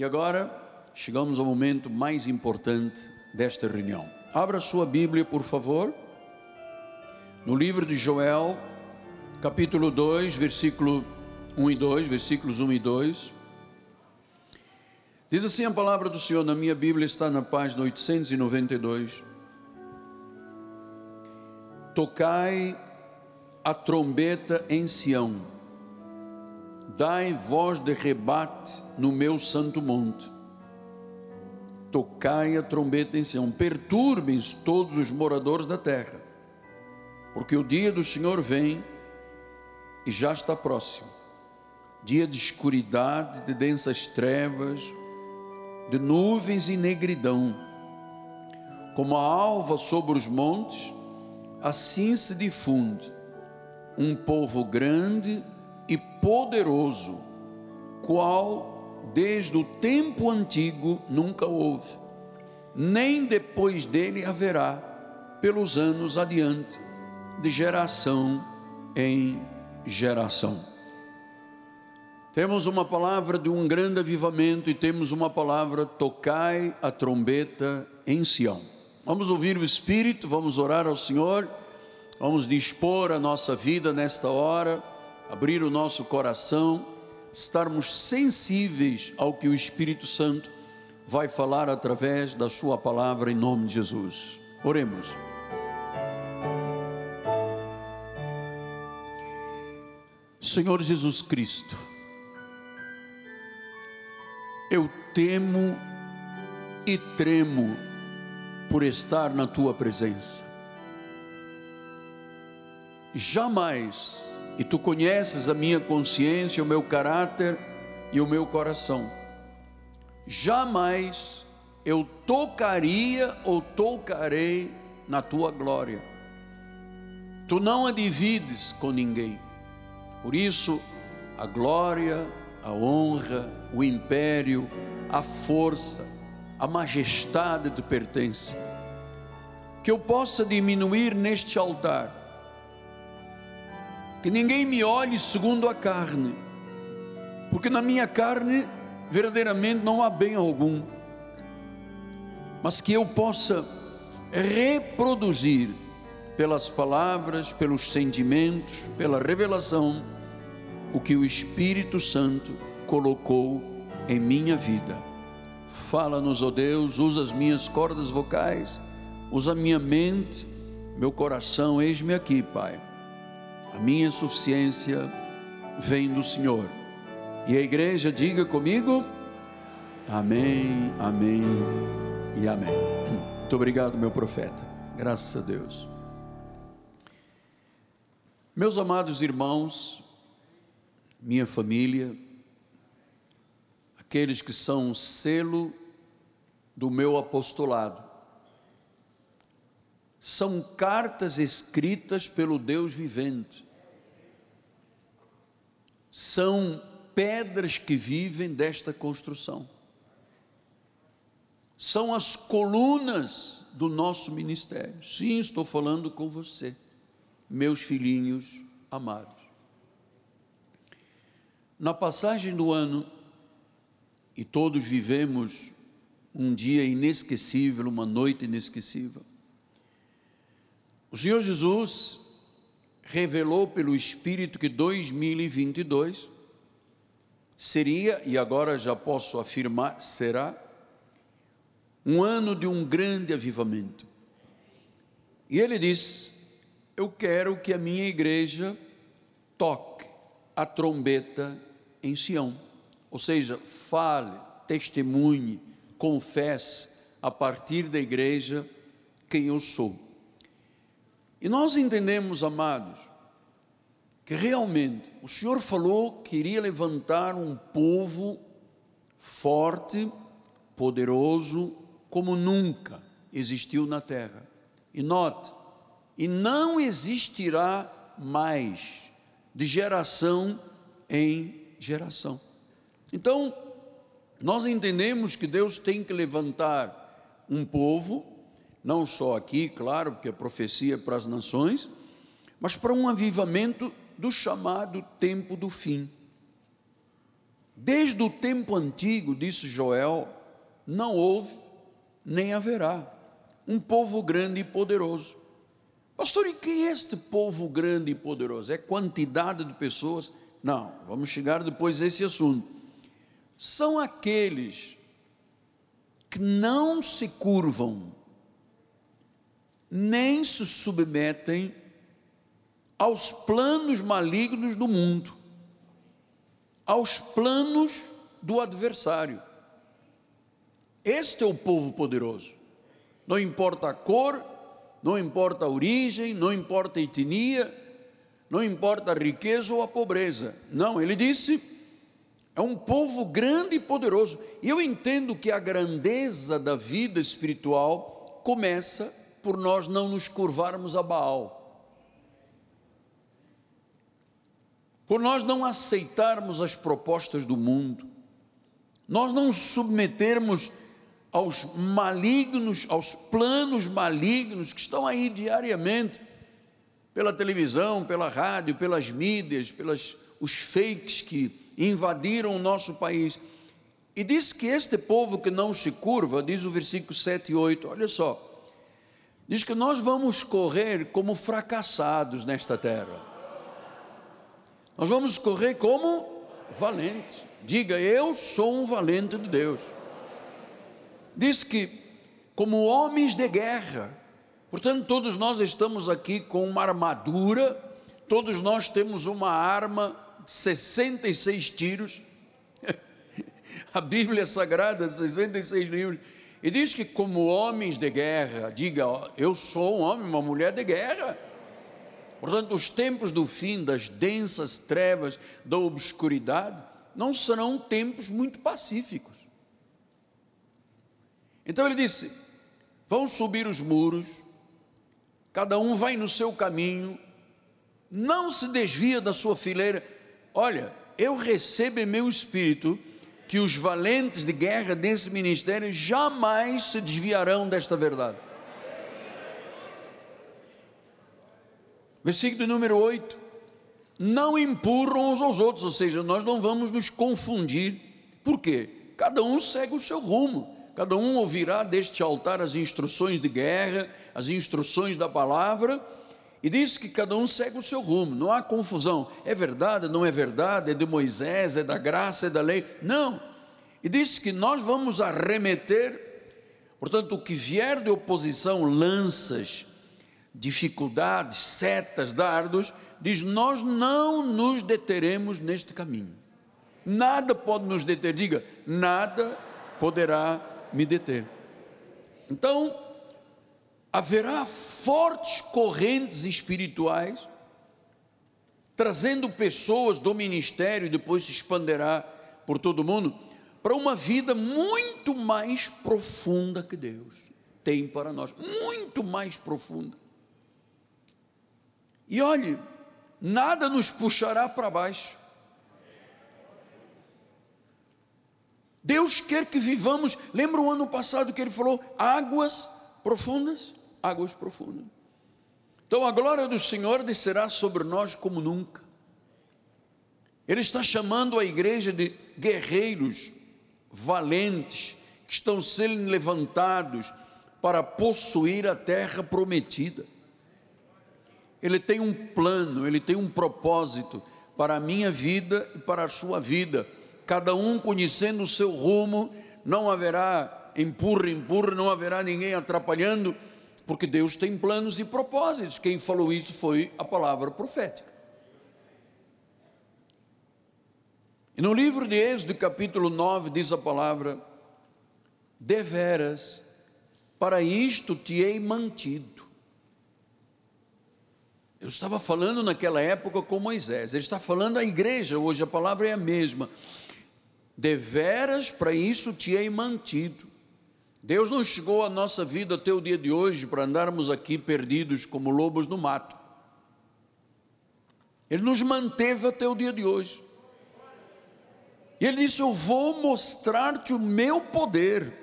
E agora chegamos ao momento mais importante desta reunião. Abra sua Bíblia, por favor, no livro de Joel, capítulo 2, versículo 1 e 2, versículos 1 e 2. Diz assim a palavra do Senhor, na minha Bíblia está na página 892. Tocai a trombeta em Sião, dai voz de rebate no meu santo monte. Tocai a trombeta em Sião, perturbem-se todos os moradores da terra, porque o dia do Senhor vem e já está próximo dia de escuridade, de densas trevas, de nuvens e negridão. Como a alva sobre os montes, assim se difunde um povo grande e poderoso, qual desde o tempo antigo nunca houve, nem depois dele haverá, pelos anos adiante, de geração em geração. Temos uma palavra de um grande avivamento e temos uma palavra: tocai a trombeta em Sião. Vamos ouvir o Espírito, vamos orar ao Senhor, vamos dispor a nossa vida nesta hora, abrir o nosso coração, estarmos sensíveis ao que o Espírito Santo vai falar através da Sua palavra em nome de Jesus. Oremos. Senhor Jesus Cristo, eu temo e tremo por estar na tua presença. Jamais, e tu conheces a minha consciência, o meu caráter e o meu coração, jamais eu tocaria ou tocarei na tua glória. Tu não a divides com ninguém. Por isso, a glória, a honra, o império, a força, a majestade te pertence. Que eu possa diminuir neste altar, que ninguém me olhe segundo a carne, porque na minha carne verdadeiramente não há bem algum, mas que eu possa reproduzir pelas palavras, pelos sentimentos, pela revelação, o que o Espírito Santo colocou em minha vida. Fala-nos, ó oh Deus, usa as minhas cordas vocais, usa a minha mente, meu coração, eis-me aqui, Pai. A minha suficiência vem do Senhor. E a igreja diga comigo: Amém, Amém e Amém. Muito obrigado, meu profeta. Graças a Deus. Meus amados irmãos, minha família, aqueles que são o selo do meu apostolado. São cartas escritas pelo Deus vivente. São pedras que vivem desta construção. São as colunas do nosso ministério. Sim, estou falando com você, meus filhinhos amados. Na passagem do ano, e todos vivemos um dia inesquecível, uma noite inesquecível. O Senhor Jesus revelou pelo Espírito que 2022 seria, e agora já posso afirmar, será, um ano de um grande avivamento. E ele diz: Eu quero que a minha igreja toque a trombeta em Sião. Ou seja, fale, testemunhe, confesse a partir da igreja quem eu sou. E nós entendemos, amados, que realmente o Senhor falou que iria levantar um povo forte, poderoso, como nunca existiu na terra. E note, e não existirá mais de geração em geração. Então, nós entendemos que Deus tem que levantar um povo, não só aqui, claro, porque a profecia é para as nações, mas para um avivamento do chamado tempo do fim. Desde o tempo antigo, disse Joel, não houve nem haverá um povo grande e poderoso. Pastor, e quem é este povo grande e poderoso? É quantidade de pessoas? Não, vamos chegar depois a esse assunto. São aqueles que não se curvam, nem se submetem aos planos malignos do mundo, aos planos do adversário. Este é o povo poderoso. Não importa a cor, não importa a origem, não importa a etnia, não importa a riqueza ou a pobreza. Não, ele disse: é um povo grande e poderoso. E eu entendo que a grandeza da vida espiritual começa por nós não nos curvarmos a Baal. Por nós não aceitarmos as propostas do mundo, nós não submetermos aos malignos, aos planos malignos que estão aí diariamente, pela televisão, pela rádio, pelas mídias, pelas os fakes que invadiram o nosso país. E diz que este povo que não se curva, diz o versículo 7 e 8, olha só, diz que nós vamos correr como fracassados nesta terra. Nós vamos correr como valentes. Diga, eu sou um valente de Deus diz que, como homens de guerra, portanto, todos nós estamos aqui com uma armadura, todos nós temos uma arma, 66 tiros, a Bíblia Sagrada, 66 livros, e diz que, como homens de guerra, diga, eu sou um homem, uma mulher de guerra. Portanto, os tempos do fim, das densas trevas, da obscuridade, não serão tempos muito pacíficos. Então ele disse: vão subir os muros, cada um vai no seu caminho, não se desvia da sua fileira. Olha, eu recebo em meu espírito que os valentes de guerra desse ministério jamais se desviarão desta verdade. Versículo número 8: Não empurram uns aos outros, ou seja, nós não vamos nos confundir, por quê? Cada um segue o seu rumo. Cada um ouvirá deste altar as instruções de guerra, as instruções da palavra, e diz que cada um segue o seu rumo, não há confusão. É verdade, não é verdade, é de Moisés, é da graça, é da lei. Não. E diz que nós vamos arremeter, portanto, o que vier de oposição, lanças, dificuldades, setas, dardos, diz: nós não nos deteremos neste caminho. Nada pode nos deter, diga, nada poderá me deter. Então, haverá fortes correntes espirituais trazendo pessoas do ministério e depois se expanderá por todo o mundo para uma vida muito mais profunda que Deus tem para nós, muito mais profunda. E olhe, nada nos puxará para baixo. Deus quer que vivamos. Lembra o ano passado que ele falou águas profundas? Águas profundas. Então a glória do Senhor descerá sobre nós como nunca. Ele está chamando a igreja de guerreiros valentes que estão sendo levantados para possuir a terra prometida. Ele tem um plano, ele tem um propósito para a minha vida e para a sua vida cada um conhecendo o seu rumo, não haverá empurra, empurra, não haverá ninguém atrapalhando, porque Deus tem planos e propósitos. Quem falou isso foi a palavra profética. E no livro de Êxodo, capítulo 9, diz a palavra: Deveras, para isto te hei mantido. Eu estava falando naquela época com Moisés, ele está falando à igreja, hoje a palavra é a mesma deveras para isso te hei mantido. Deus não chegou à nossa vida até o dia de hoje para andarmos aqui perdidos como lobos no mato. Ele nos manteve até o dia de hoje. E ele disse: Eu vou mostrar-te o meu poder.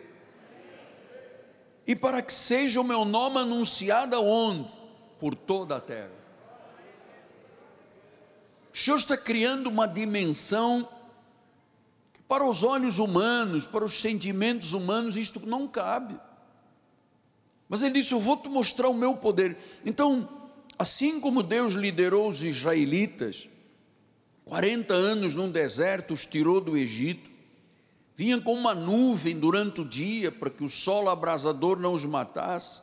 E para que seja o meu nome anunciado aonde? Por toda a terra. O Senhor está criando uma dimensão Para os olhos humanos, para os sentimentos humanos, isto não cabe. Mas ele disse: Eu vou te mostrar o meu poder. Então, assim como Deus liderou os israelitas, 40 anos num deserto, os tirou do Egito, vinha com uma nuvem durante o dia para que o sol abrasador não os matasse,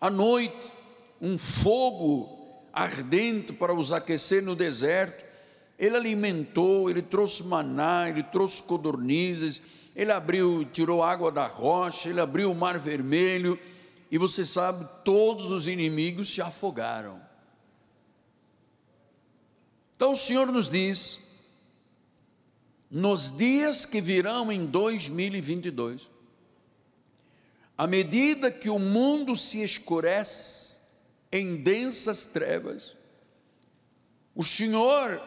à noite, um fogo ardente para os aquecer no deserto. Ele alimentou, ele trouxe maná, ele trouxe codornizes, ele abriu, tirou água da rocha, ele abriu o mar vermelho, e você sabe, todos os inimigos se afogaram. Então o Senhor nos diz, nos dias que virão em 2022, à medida que o mundo se escurece em densas trevas, o Senhor,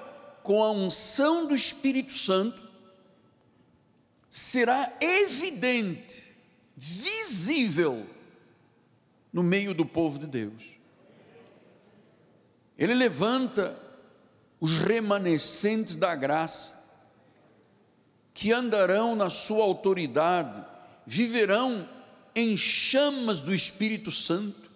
com a unção do Espírito Santo, será evidente, visível no meio do povo de Deus. Ele levanta os remanescentes da graça, que andarão na sua autoridade, viverão em chamas do Espírito Santo.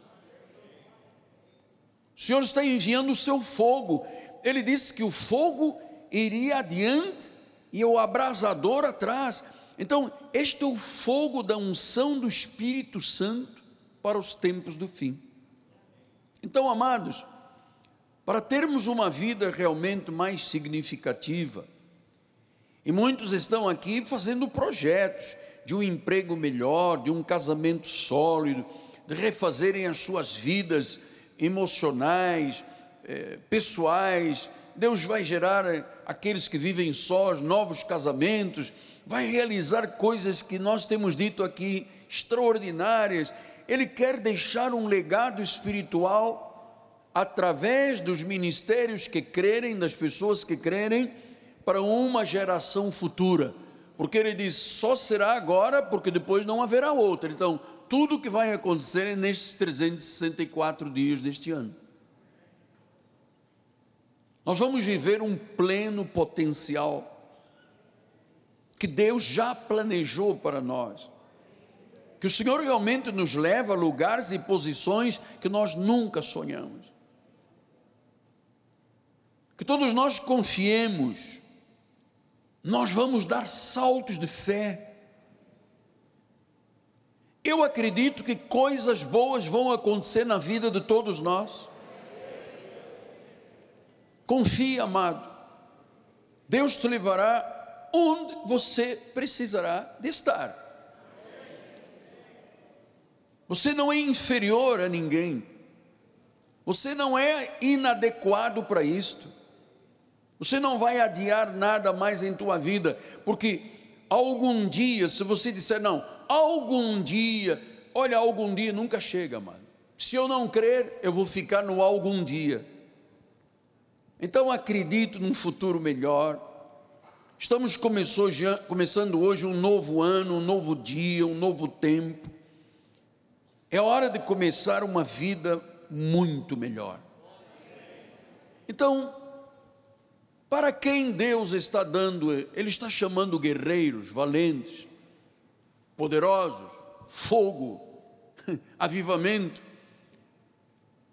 O Senhor está enviando o seu fogo. Ele disse que o fogo iria adiante e o abrasador atrás. Então, este é o fogo da unção do Espírito Santo para os tempos do fim. Então, amados, para termos uma vida realmente mais significativa. E muitos estão aqui fazendo projetos de um emprego melhor, de um casamento sólido, de refazerem as suas vidas emocionais, eh, pessoais. Deus vai gerar eh, aqueles que vivem sós, novos casamentos, vai realizar coisas que nós temos dito aqui extraordinárias. Ele quer deixar um legado espiritual através dos ministérios que crerem, das pessoas que crerem, para uma geração futura. Porque ele diz: só será agora, porque depois não haverá outra. Então, tudo que vai acontecer é nestes 364 dias deste ano. Nós vamos viver um pleno potencial que Deus já planejou para nós. Que o Senhor realmente nos leva a lugares e posições que nós nunca sonhamos que todos nós confiemos, nós vamos dar saltos de fé. Eu acredito que coisas boas vão acontecer na vida de todos nós. Confie, amado. Deus te levará onde você precisará de estar. Você não é inferior a ninguém. Você não é inadequado para isto. Você não vai adiar nada mais em tua vida, porque algum dia, se você disser não, algum dia, olha, algum dia nunca chega, mano. Se eu não crer, eu vou ficar no algum dia. Então acredito num futuro melhor. Estamos começando hoje um novo ano, um novo dia, um novo tempo. É hora de começar uma vida muito melhor. Então, para quem Deus está dando, Ele está chamando guerreiros, valentes, poderosos, fogo, avivamento.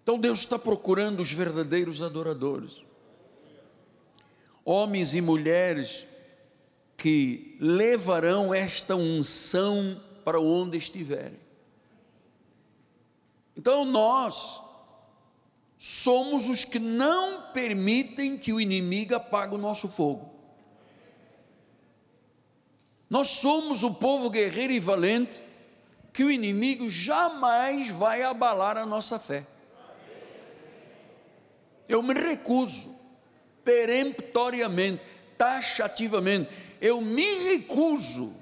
Então Deus está procurando os verdadeiros adoradores, homens e mulheres que levarão esta unção para onde estiverem. Então nós, somos os que não permitem que o inimigo apague o nosso fogo. Nós somos o povo guerreiro e valente que o inimigo jamais vai abalar a nossa fé. Eu me recuso, peremptoriamente, taxativamente, eu me recuso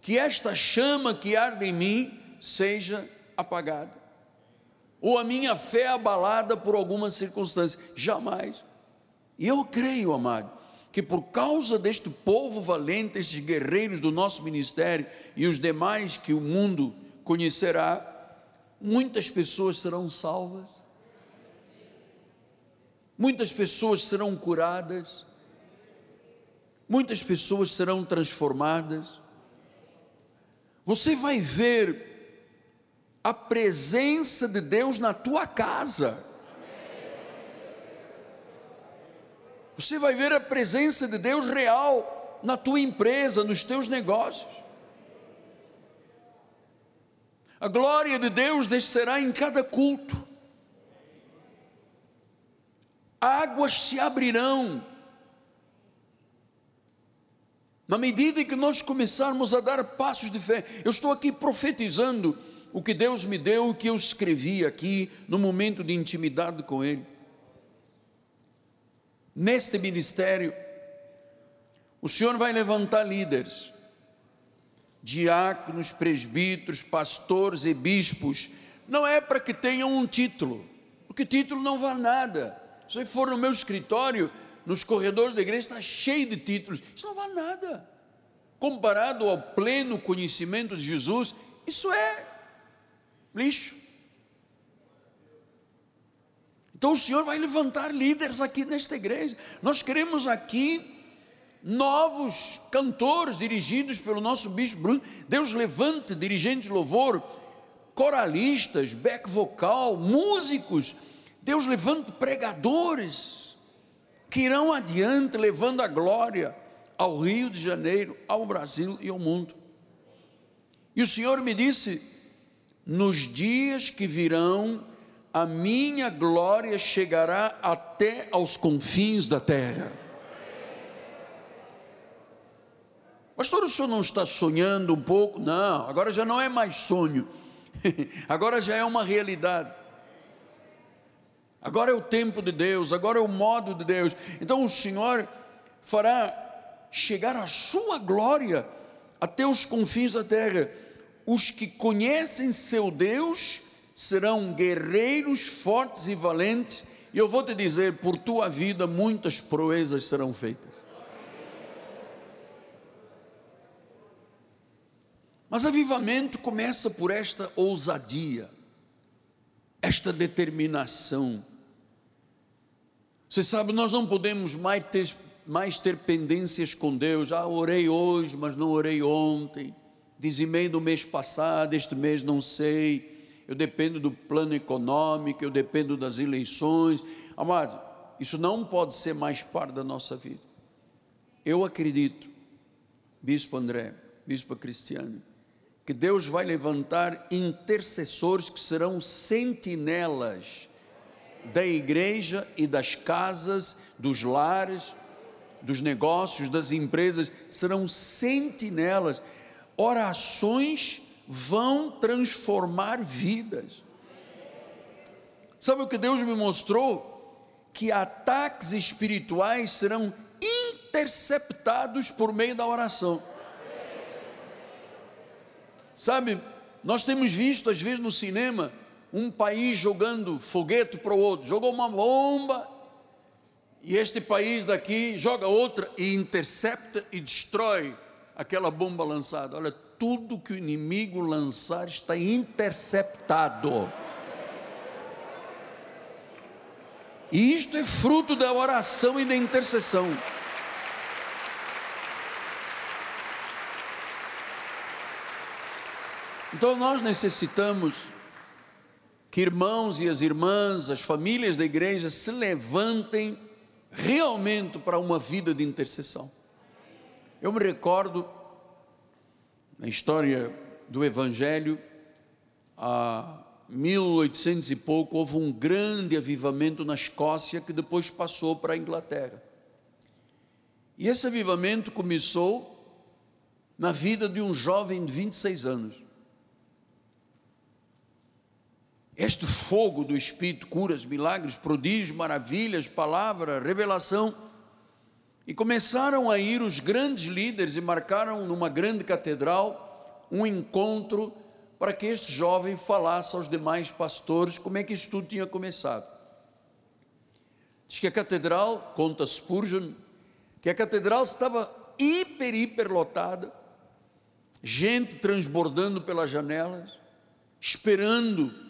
que esta chama que arde em mim seja apagada ou a minha fé abalada por alguma circunstância. Jamais. E eu creio, amado, que por causa deste povo valente, estes guerreiros do nosso ministério e os demais que o mundo conhecerá, muitas pessoas serão salvas, muitas pessoas serão curadas, muitas pessoas serão transformadas. Você vai ver a presença de Deus na tua casa. Você vai ver a presença de Deus real na tua empresa, nos teus negócios. A glória de Deus descerá em cada culto. Águas se abrirão. Na medida em que nós começarmos a dar passos de fé, eu estou aqui profetizando o que Deus me deu, o que eu escrevi aqui no momento de intimidade com Ele. Neste ministério, o Senhor vai levantar líderes, diáconos, presbíteros, pastores e bispos, não é para que tenham um título, porque título não vale nada. Se você for no meu escritório, nos corredores da igreja, está cheio de títulos, isso não vale nada. Comparado ao pleno conhecimento de Jesus, isso é lixo. Então o Senhor vai levantar líderes aqui nesta igreja. Nós queremos aqui novos cantores dirigidos pelo nosso bispo Bruno. Deus levante dirigentes de louvor, coralistas, back vocal, músicos. Deus levante pregadores que irão adiante levando a glória ao Rio de Janeiro, ao Brasil e ao mundo. E o Senhor me disse: nos dias que virão, a minha glória chegará até aos confins da terra. Pastor, o senhor não está sonhando um pouco? Não, agora já não é mais sonho, agora já é uma realidade. Agora é o tempo de Deus, agora é o modo de Deus. Então o Senhor fará chegar a sua glória até os confins da terra. Os que conhecem seu Deus serão guerreiros fortes e valentes, e eu vou te dizer: por tua vida muitas proezas serão feitas. Mas avivamento começa por esta ousadia, esta determinação. Você sabe, nós não podemos mais ter, mais ter pendências com Deus. Ah, orei hoje, mas não orei ontem. Dizimei no mês passado, este mês não sei eu dependo do plano econômico, eu dependo das eleições. Amado, isso não pode ser mais parte da nossa vida. Eu acredito, Bispo André, Bispo Cristiano, que Deus vai levantar intercessores que serão sentinelas da igreja e das casas, dos lares, dos negócios, das empresas, serão sentinelas, orações vão transformar vidas. Sabe o que Deus me mostrou? Que ataques espirituais serão interceptados por meio da oração. Sabe, nós temos visto às vezes no cinema um país jogando foguete para o outro, jogou uma bomba e este país daqui joga outra e intercepta e destrói aquela bomba lançada. Olha, tudo que o inimigo lançar está interceptado. E isto é fruto da oração e da intercessão. Então nós necessitamos que irmãos e as irmãs, as famílias da igreja se levantem realmente para uma vida de intercessão. Eu me recordo na história do Evangelho, há 1800 e pouco, houve um grande avivamento na Escócia que depois passou para a Inglaterra. E esse avivamento começou na vida de um jovem de 26 anos. Este fogo do Espírito, curas, milagres, prodígios, maravilhas, palavra, revelação, e começaram a ir os grandes líderes e marcaram numa grande catedral um encontro para que este jovem falasse aos demais pastores como é que isso tudo tinha começado. Diz que a catedral, conta Spurgeon, que a catedral estava hiper, hiper lotada, gente transbordando pelas janelas, esperando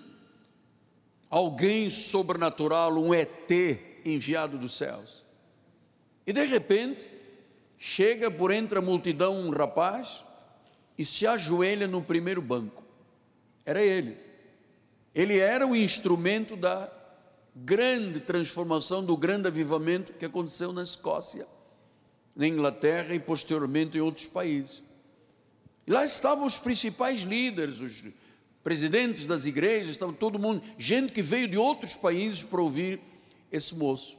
alguém sobrenatural, um ET enviado dos céus. E de repente, chega por entre a multidão um rapaz e se ajoelha no primeiro banco. Era ele. Ele era o instrumento da grande transformação, do grande avivamento que aconteceu na Escócia, na Inglaterra e posteriormente em outros países. E lá estavam os principais líderes, os presidentes das igrejas, estava todo mundo, gente que veio de outros países para ouvir esse moço.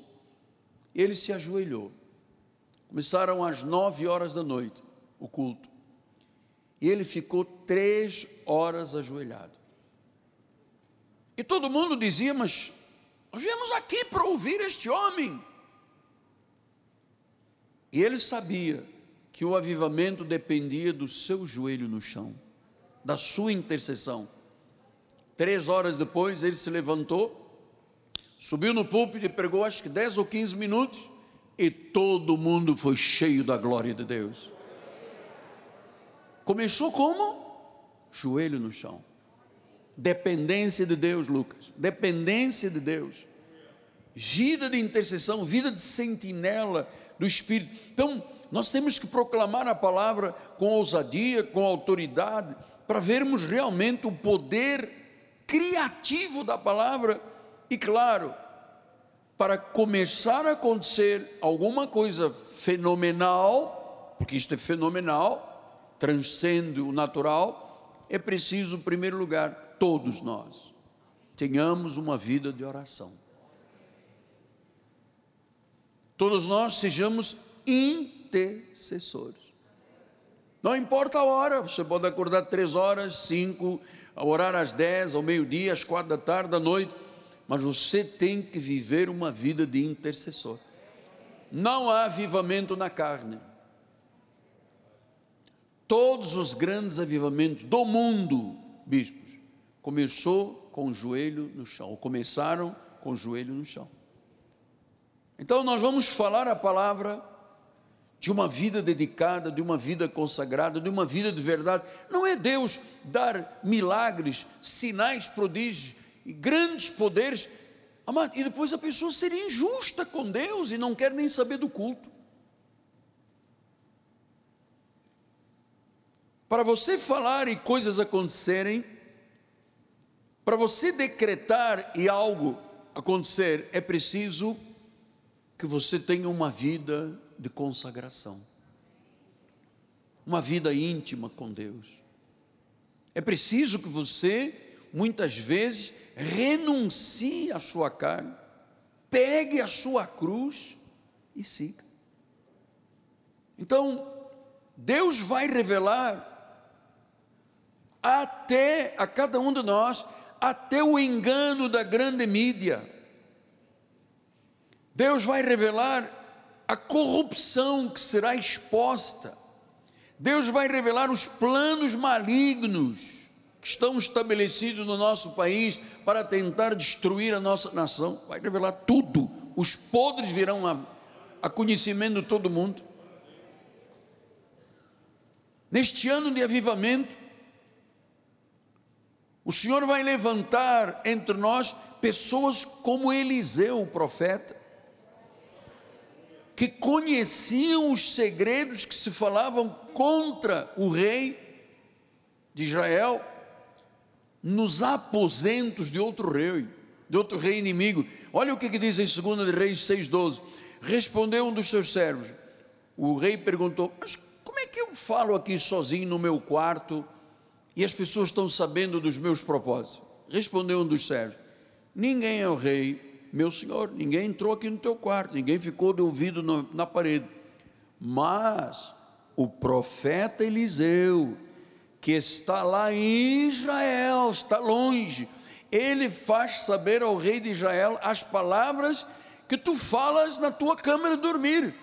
Ele se ajoelhou. Começaram às nove horas da noite o culto. E ele ficou três horas ajoelhado. E todo mundo dizia, mas nós viemos aqui para ouvir este homem. E ele sabia que o avivamento dependia do seu joelho no chão, da sua intercessão. Três horas depois, ele se levantou, subiu no púlpito e pregou acho que 10 ou 15 minutos, e todo mundo foi cheio da glória de Deus. Começou como? Joelho no chão. Dependência de Deus, Lucas. Dependência de Deus. Vida de intercessão, vida de sentinela do Espírito. Então, nós temos que proclamar a palavra com ousadia, com autoridade, para vermos realmente o poder criativo da palavra e, claro, para começar a acontecer alguma coisa fenomenal, porque isto é fenomenal, transcende o natural, é preciso, em primeiro lugar, todos nós tenhamos uma vida de oração. Todos nós sejamos intercessores. Não importa a hora, você pode acordar três horas, cinco, orar às dez, ao meio-dia, às quatro da tarde, à noite, mas você tem que viver uma vida de intercessor. Não há avivamento na carne. Todos os grandes avivamentos do mundo, bispos, começou com o joelho no chão, ou começaram com o joelho no chão. Então nós vamos falar a palavra de uma vida dedicada, de uma vida consagrada, de uma vida de verdade. Não é Deus dar milagres, sinais, prodígios e grandes poderes, e depois a pessoa ser injusta com Deus e não quer nem saber do culto. Para você falar e coisas acontecerem, para você decretar e algo acontecer, é preciso que você tenha uma vida de consagração, uma vida íntima com Deus. É preciso que você, muitas vezes, renuncie à sua carne, pegue a sua cruz e siga. Então, Deus vai revelar até a cada um de nós até o engano da grande mídia. Deus vai revelar a corrupção que será exposta. Deus vai revelar os planos malignos que estão estabelecidos no nosso país para tentar destruir a nossa nação. Vai revelar tudo. Os podres virão a, a conhecimento de todo mundo. Neste ano de avivamento, o Senhor vai levantar entre nós pessoas como Eliseu, o profeta, que conheciam os segredos que se falavam contra o rei de Israel, nos aposentos de outro rei, de outro rei inimigo. Olha o que, que diz em 2 Reis 6,12. Respondeu um dos seus servos. O rei perguntou: Mas como é que eu falo aqui sozinho no meu quarto? e as pessoas estão sabendo dos meus propósitos. Respondeu um dos servos: Ninguém é o rei, meu senhor, ninguém entrou aqui no teu quarto, ninguém ficou de ouvido no, na parede. Mas o profeta Eliseu, que está lá em Israel, está longe, ele faz saber ao rei de Israel as palavras que tu falas na tua câmara dormir.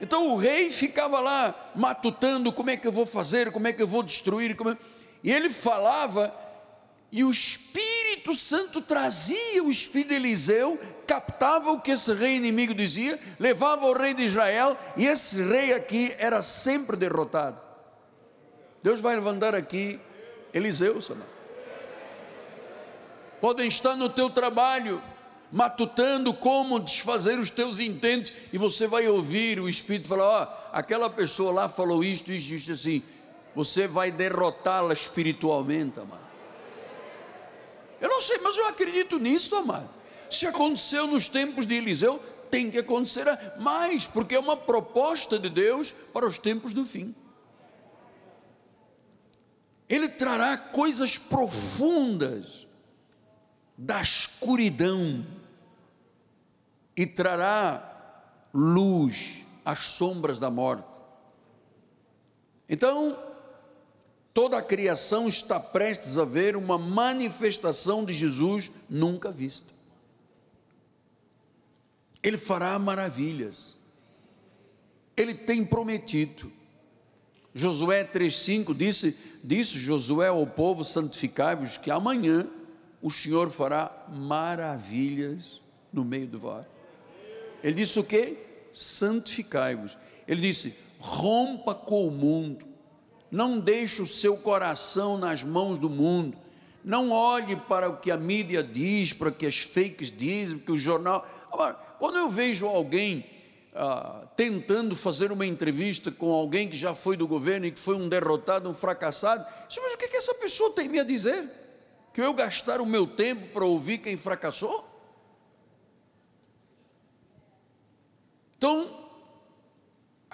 Então o rei ficava lá matutando: como é que eu vou fazer, como é que eu vou destruir. Como é... E ele falava, e o Espírito Santo trazia o Espírito de Eliseu, captava o que esse rei inimigo dizia, levava ao rei de Israel, e esse rei aqui era sempre derrotado. Deus vai levantar aqui Eliseu, Podem estar no teu trabalho, matutando como desfazer os teus intentos, e você vai ouvir o Espírito falar: ó, oh, aquela pessoa lá falou isto, isto, isto assim. Você vai derrotá-la espiritualmente, amado. Eu não sei, mas eu acredito nisso, amado. Se aconteceu nos tempos de Eliseu, tem que acontecer mais, porque é uma proposta de Deus para os tempos do fim. Ele trará coisas profundas da escuridão e trará luz às sombras da morte. Então, toda a criação está prestes a ver uma manifestação de Jesus nunca vista. Ele fará maravilhas. Ele tem prometido. Josué 3,5 disse: Disse Josué ao povo: santificai-vos, que amanhã o Senhor fará maravilhas no meio do vale. Ele disse o que? Santificai-vos. Ele disse: rompa com o mundo, não deixe o seu coração nas mãos do mundo, não olhe para o que a mídia diz, para o que as fakes dizem, que o jornal. Agora, quando eu vejo alguém ah, tentando fazer uma entrevista com alguém que já foi do governo e que foi um derrotado, um fracassado. Mas o que, que essa pessoa tem me a dizer? Que eu gastar o meu tempo para ouvir quem fracassou? Então,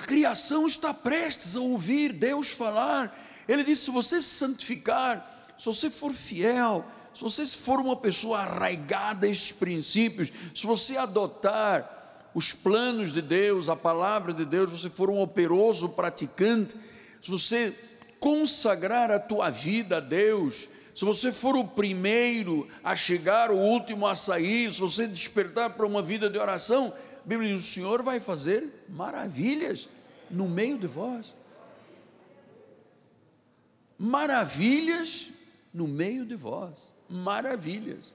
a criação está prestes a ouvir Deus falar. Ele disse: se você se santificar, se você for fiel, se você for uma pessoa arraigada a estes princípios, se você adotar os planos de Deus, a palavra de Deus, você for um operoso praticante, se você consagrar a tua vida a Deus, se você for o primeiro a chegar, o último a sair, se você despertar para uma vida de oração, a Bíblia diz: o Senhor vai fazer maravilhas no meio de vós. Maravilhas no meio de vós. Maravilhas.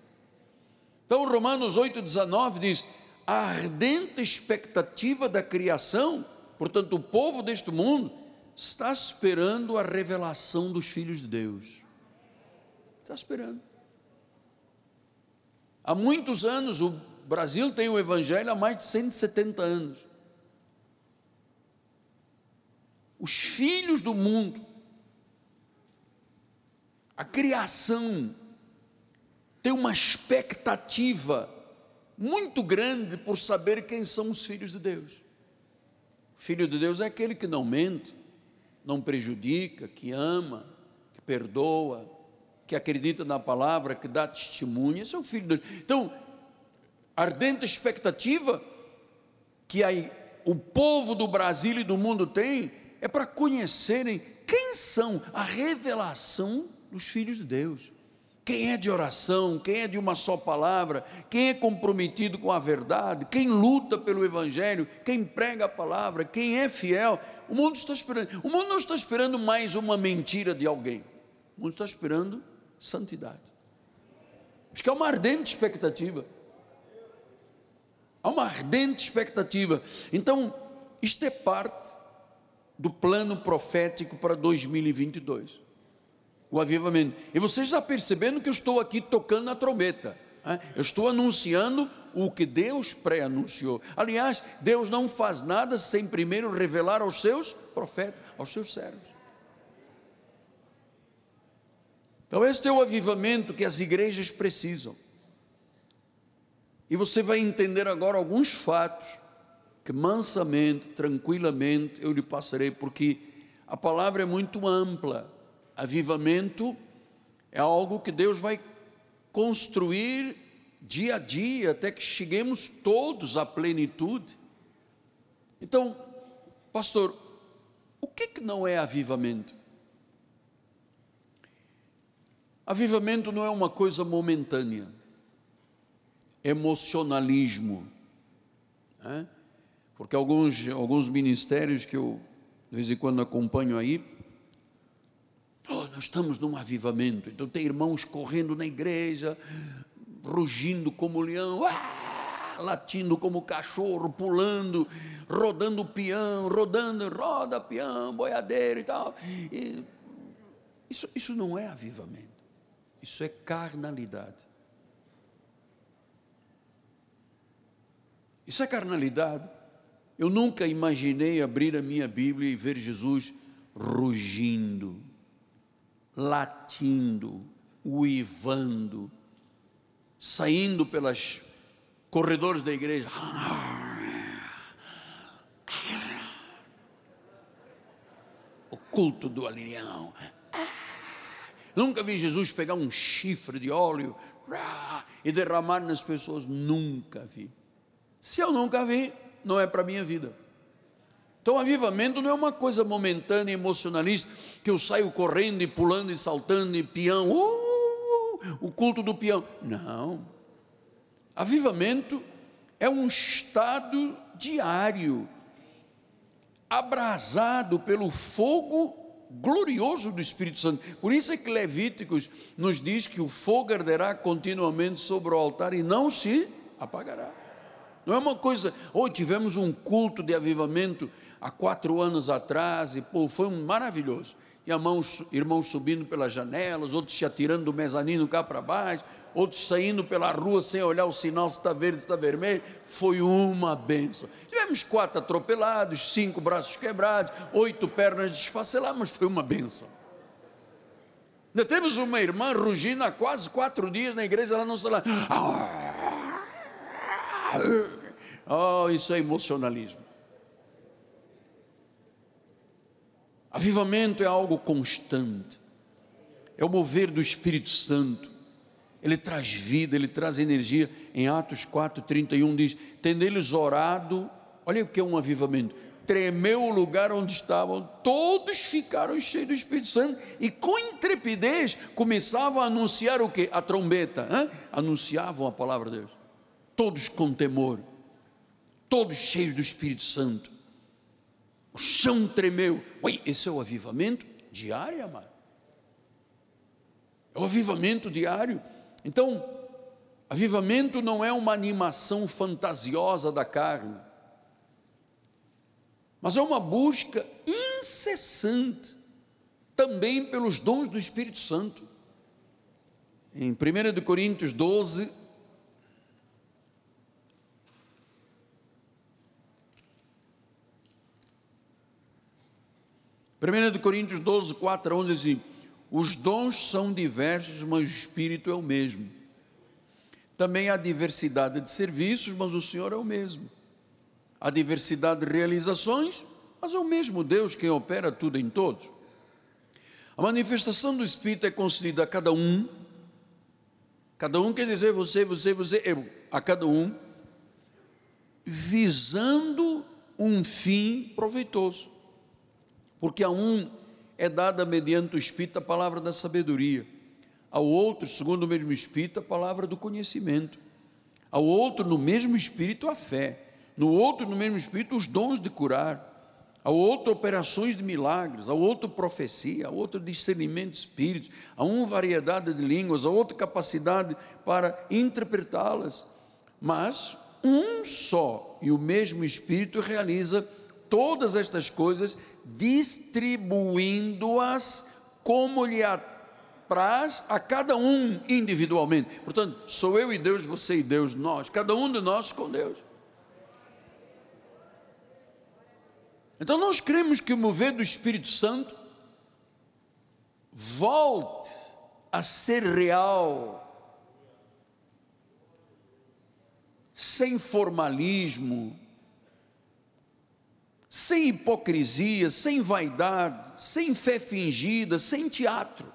Então, Romanos 8,19 diz: a ardente expectativa da criação, portanto, o povo deste mundo, está esperando a revelação dos filhos de Deus. Está esperando. Há muitos anos, o Brasil tem o Evangelho há mais de 170 anos. Os filhos do mundo, a criação, tem uma expectativa muito grande por saber quem são os filhos de Deus. O filho de Deus é aquele que não mente, não prejudica, que ama, que perdoa, que acredita na palavra, que dá testemunho. Esse é o filho de Deus. Então, ardente expectativa que aí o povo do Brasil e do mundo tem é para conhecerem quem são a revelação dos filhos de Deus. Quem é de oração, quem é de uma só palavra, quem é comprometido com a verdade, quem luta pelo Evangelho, quem prega a palavra, quem é fiel, o mundo está esperando. O mundo não está esperando mais uma mentira de alguém, o mundo está esperando santidade. Acho que é uma ardente expectativa. Há uma ardente expectativa. Então, isto é parte do plano profético para 2022 o avivamento. E você está percebendo que eu estou aqui tocando na trombeta. Né? Eu estou anunciando o que Deus pré-anunciou. Aliás, Deus não faz nada sem primeiro revelar aos seus profetas, aos seus servos. Então, este é o avivamento que as igrejas precisam. E você vai entender agora alguns fatos que mansamente, tranquilamente eu lhe passarei, porque a palavra é muito ampla avivamento é algo que Deus vai construir dia a dia até que cheguemos todos à plenitude. Então, pastor, o que, que não é avivamento? Avivamento não é uma coisa momentânea, emocionalismo, né? Porque alguns, alguns ministérios que eu de vez em quando acompanho aí, Oh, nós estamos num avivamento. Então tem irmãos correndo na igreja, rugindo como leão, ah, latindo como cachorro, pulando, rodando peão, rodando, roda peão, boiadeiro e tal. E isso, isso não é avivamento, isso é carnalidade. Isso é carnalidade. Eu nunca imaginei abrir a minha Bíblia e ver Jesus rugindo, latindo, uivando, saindo pelas corredores da igreja. O culto do alirião. Nunca vi Jesus pegar um chifre de óleo e derramar nas pessoas. Nunca vi. Se eu nunca vi, não é para a minha vida. Então, avivamento não é uma coisa momentânea, emocionalista, que eu saio correndo e pulando e saltando e peão, uh, uh, uh, o culto do peão. Não. Avivamento é um estado diário, abrasado pelo fogo glorioso do Espírito Santo. Por isso é que Levíticos nos diz que o fogo arderá continuamente sobre o altar e não se apagará. Não é uma coisa, ou oh, tivemos um culto de avivamento há quatro anos atrás, e pô, foi um maravilhoso. E irmãos, irmãos subindo pelas janelas, outros se atirando do mezanino cá para baixo, outros saindo pela rua sem olhar o sinal se está verde, se está vermelho. Foi uma benção. Tivemos quatro atropelados, cinco braços quebrados, oito pernas desfaceladas, mas foi uma benção. Ainda temos uma irmã rugindo há quase quatro dias na igreja, ela não se lá. Oh, isso é emocionalismo. Avivamento é algo constante, é o mover do Espírito Santo, ele traz vida, ele traz energia. Em Atos 4, 31 diz: Tendo eles orado, olha o que é um avivamento, tremeu o lugar onde estavam, todos ficaram cheios do Espírito Santo e com intrepidez começavam a anunciar o que? A trombeta, hein? anunciavam a palavra de Deus, todos com temor todos cheios do Espírito Santo. O chão tremeu. Oi, esse é o avivamento diário, amado. É o avivamento diário. Então, avivamento não é uma animação fantasiosa da carne, mas é uma busca incessante também pelos dons do Espírito Santo. Em 1 Coríntios 12, 1 Coríntios 12, 4 a 11 diz assim: Os dons são diversos, mas o Espírito é o mesmo. Também há diversidade de serviços, mas o Senhor é o mesmo. Há diversidade de realizações, mas é o mesmo Deus quem opera tudo em todos. A manifestação do Espírito é concedida a cada um. Cada um quer dizer você, você, você, eu, a cada um, visando um fim proveitoso porque a um é dada mediante o Espírito a palavra da sabedoria, ao outro, segundo o mesmo Espírito, a palavra do conhecimento, ao outro, no mesmo Espírito, a fé, no outro, no mesmo Espírito, os dons de curar, ao outro, operações de milagres, ao outro, profecia, ao outro, discernimento de espíritos, a um, variedade de línguas, a outro, capacidade para interpretá-las, mas um só e o mesmo Espírito realiza todas estas coisas distribuindo-as como lhe apraz a cada um individualmente. Portanto, sou eu e Deus, você e Deus, nós, cada um de nós com Deus. Então nós cremos que o mover do Espírito Santo volte a ser real, sem formalismo, sem hipocrisia, sem vaidade, sem fé fingida, sem teatro.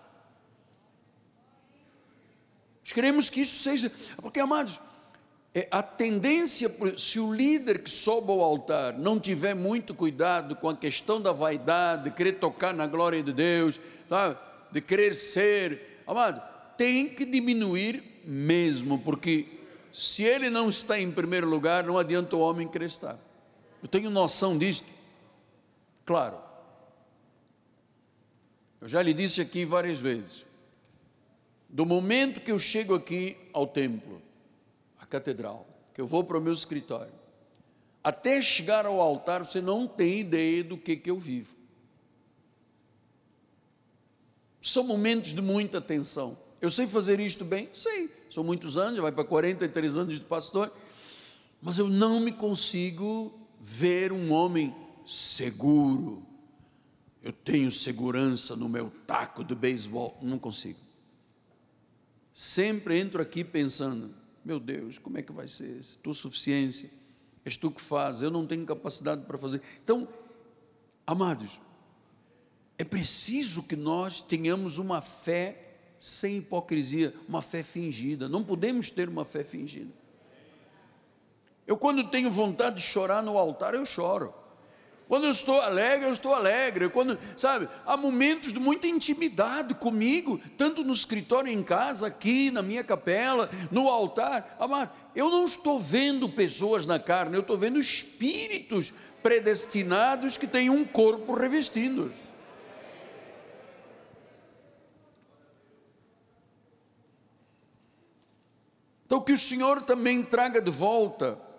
Nós queremos que isso seja, porque amados, é, a tendência, se o líder que sobe ao altar não tiver muito cuidado com a questão da vaidade, de querer tocar na glória de Deus, sabe? de querer ser, amado, tem que diminuir mesmo, porque se ele não está em primeiro lugar, não adianta o homem estar. Eu tenho noção disto. Claro. Eu já lhe disse aqui várias vezes. Do momento que eu chego aqui ao templo, à catedral, que eu vou para o meu escritório, até chegar ao altar, você não tem ideia do que, que eu vivo. São momentos de muita tensão. Eu sei fazer isto bem? Sei. São muitos anos, já vai para 43 anos de pastor. Mas eu não me consigo ver um homem seguro. Eu tenho segurança no meu taco de beisebol. Não consigo. Sempre entro aqui pensando: meu Deus, como é que vai ser? Tua suficiência, és tu que fazes, eu não tenho capacidade para fazer. Então, amados, é preciso que nós tenhamos uma fé sem hipocrisia, uma fé fingida. Não podemos ter uma fé fingida. Eu, quando tenho vontade de chorar no altar, eu choro. Quando eu estou alegre, eu estou alegre. Quando, sabe, há momentos de muita intimidade comigo, tanto no escritório em casa, aqui na minha capela, no altar. Amado, eu não estou vendo pessoas na carne, eu estou vendo espíritos predestinados que têm um corpo revestindo. Então, que o Senhor também traga de volta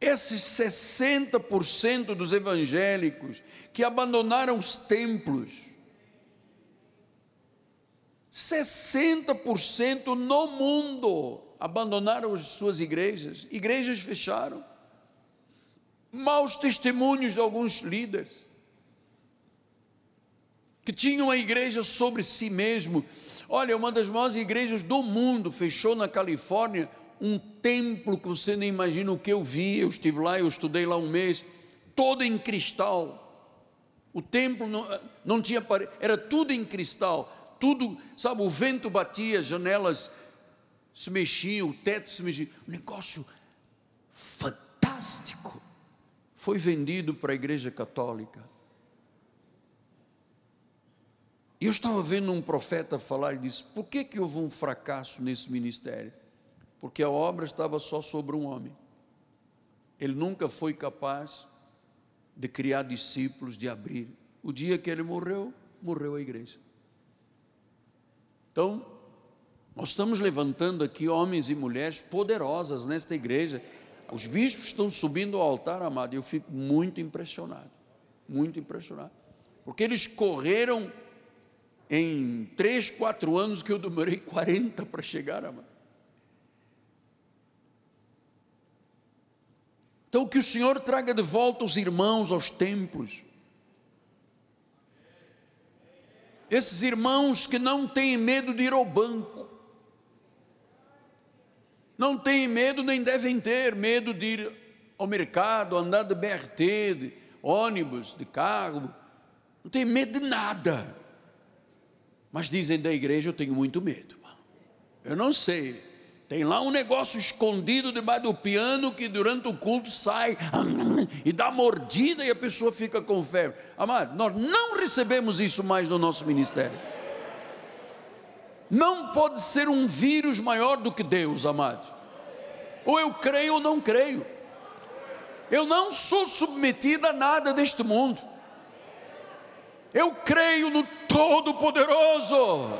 esses 60% dos evangélicos que abandonaram os templos, 60% no mundo abandonaram as suas igrejas, igrejas fecharam, maus testemunhos de alguns líderes, que tinham a igreja sobre si mesmo. Olha, uma das maiores igrejas do mundo fechou na Califórnia um templo que você nem imagina o que eu vi. Eu estive lá, eu estudei lá um mês, todo em cristal. O templo não, não tinha parede, era tudo em cristal. Tudo, sabe, o vento batia, janelas se mexiam, o teto se mexia. Um negócio fantástico. Foi vendido para a igreja católica. E eu estava vendo um profeta falar e disse: por que, que houve um fracasso nesse ministério? Porque a obra estava só sobre um homem. Ele nunca foi capaz de criar discípulos, de abrir. O dia que ele morreu, morreu a igreja. Então, nós estamos levantando aqui homens e mulheres poderosas nesta igreja. Os bispos estão subindo ao altar, amado, eu fico muito impressionado, muito impressionado, porque eles correram em três, quatro anos que eu demorei 40 para chegar, amado. Então, que o Senhor traga de volta os irmãos aos templos. Esses irmãos que não têm medo de ir ao banco, não têm medo, nem devem ter medo de ir ao mercado, andar de BRT, de ônibus, de carro, não tem medo de nada. Mas dizem da igreja: Eu tenho muito medo. Eu não sei, tem lá um negócio escondido debaixo do piano que durante o culto sai e dá mordida e a pessoa fica com febre. Amado, nós não recebemos isso mais no nosso ministério. Não pode ser um vírus maior do que Deus, amado. Ou eu creio ou não creio. Eu não sou submetida a nada deste mundo. Eu creio no Todo-Poderoso.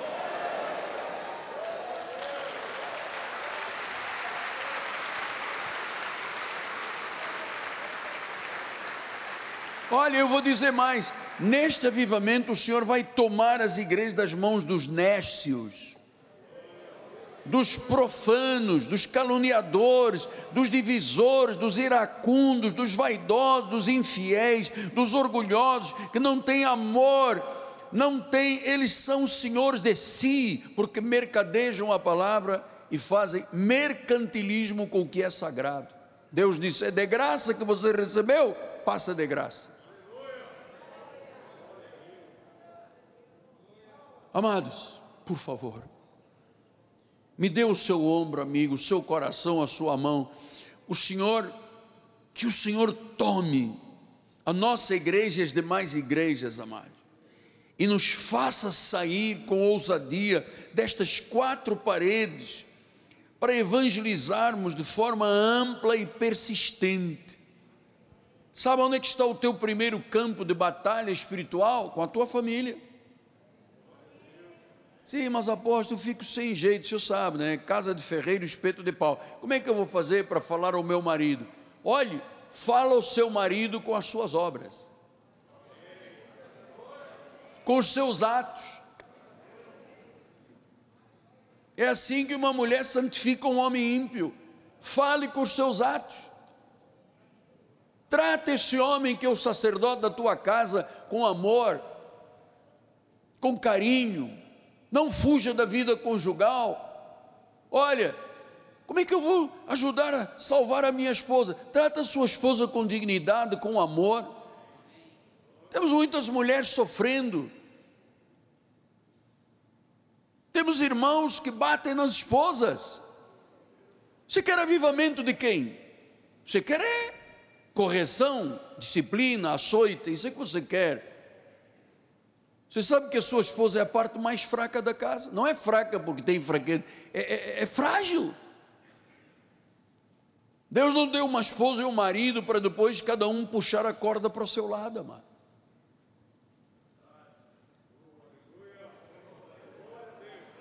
Olha, eu vou dizer mais: neste avivamento, o Senhor vai tomar as igrejas das mãos dos nécios, dos profanos, dos caluniadores, dos divisores, dos iracundos, dos vaidosos, dos infiéis, dos orgulhosos, que não têm amor, não têm, eles são senhores de si, porque mercadejam a palavra e fazem mercantilismo com o que é sagrado. Deus disse: é de graça que você recebeu, passa de graça. Amados, por favor, me dê o seu ombro, amigo, o seu coração, a sua mão. O Senhor, que o Senhor tome a nossa igreja e as demais igrejas, amados, e nos faça sair com ousadia destas quatro paredes para evangelizarmos de forma ampla e persistente. Sabe onde é que está o teu primeiro campo de batalha espiritual? Com a tua família. Sim, mas apóstolo, eu fico sem jeito, o senhor sabe, né? Casa de ferreiro, espeto de pau. Como é que eu vou fazer para falar ao meu marido? Olhe, fala ao seu marido com as suas obras, com os seus atos. É assim que uma mulher santifica um homem ímpio. fale com os seus atos. Trata esse homem que é o sacerdote da tua casa com amor, com carinho. Não fuja da vida conjugal. Olha, como é que eu vou ajudar a salvar a minha esposa? Trata a sua esposa com dignidade, com amor. Temos muitas mulheres sofrendo. Temos irmãos que batem nas esposas. Você quer avivamento de quem? Você quer é correção, disciplina, açoite, isso é que você quer. Você sabe que a sua esposa é a parte mais fraca da casa? Não é fraca porque tem fraqueza, é, é, é frágil. Deus não deu uma esposa e um marido para depois cada um puxar a corda para o seu lado, amado.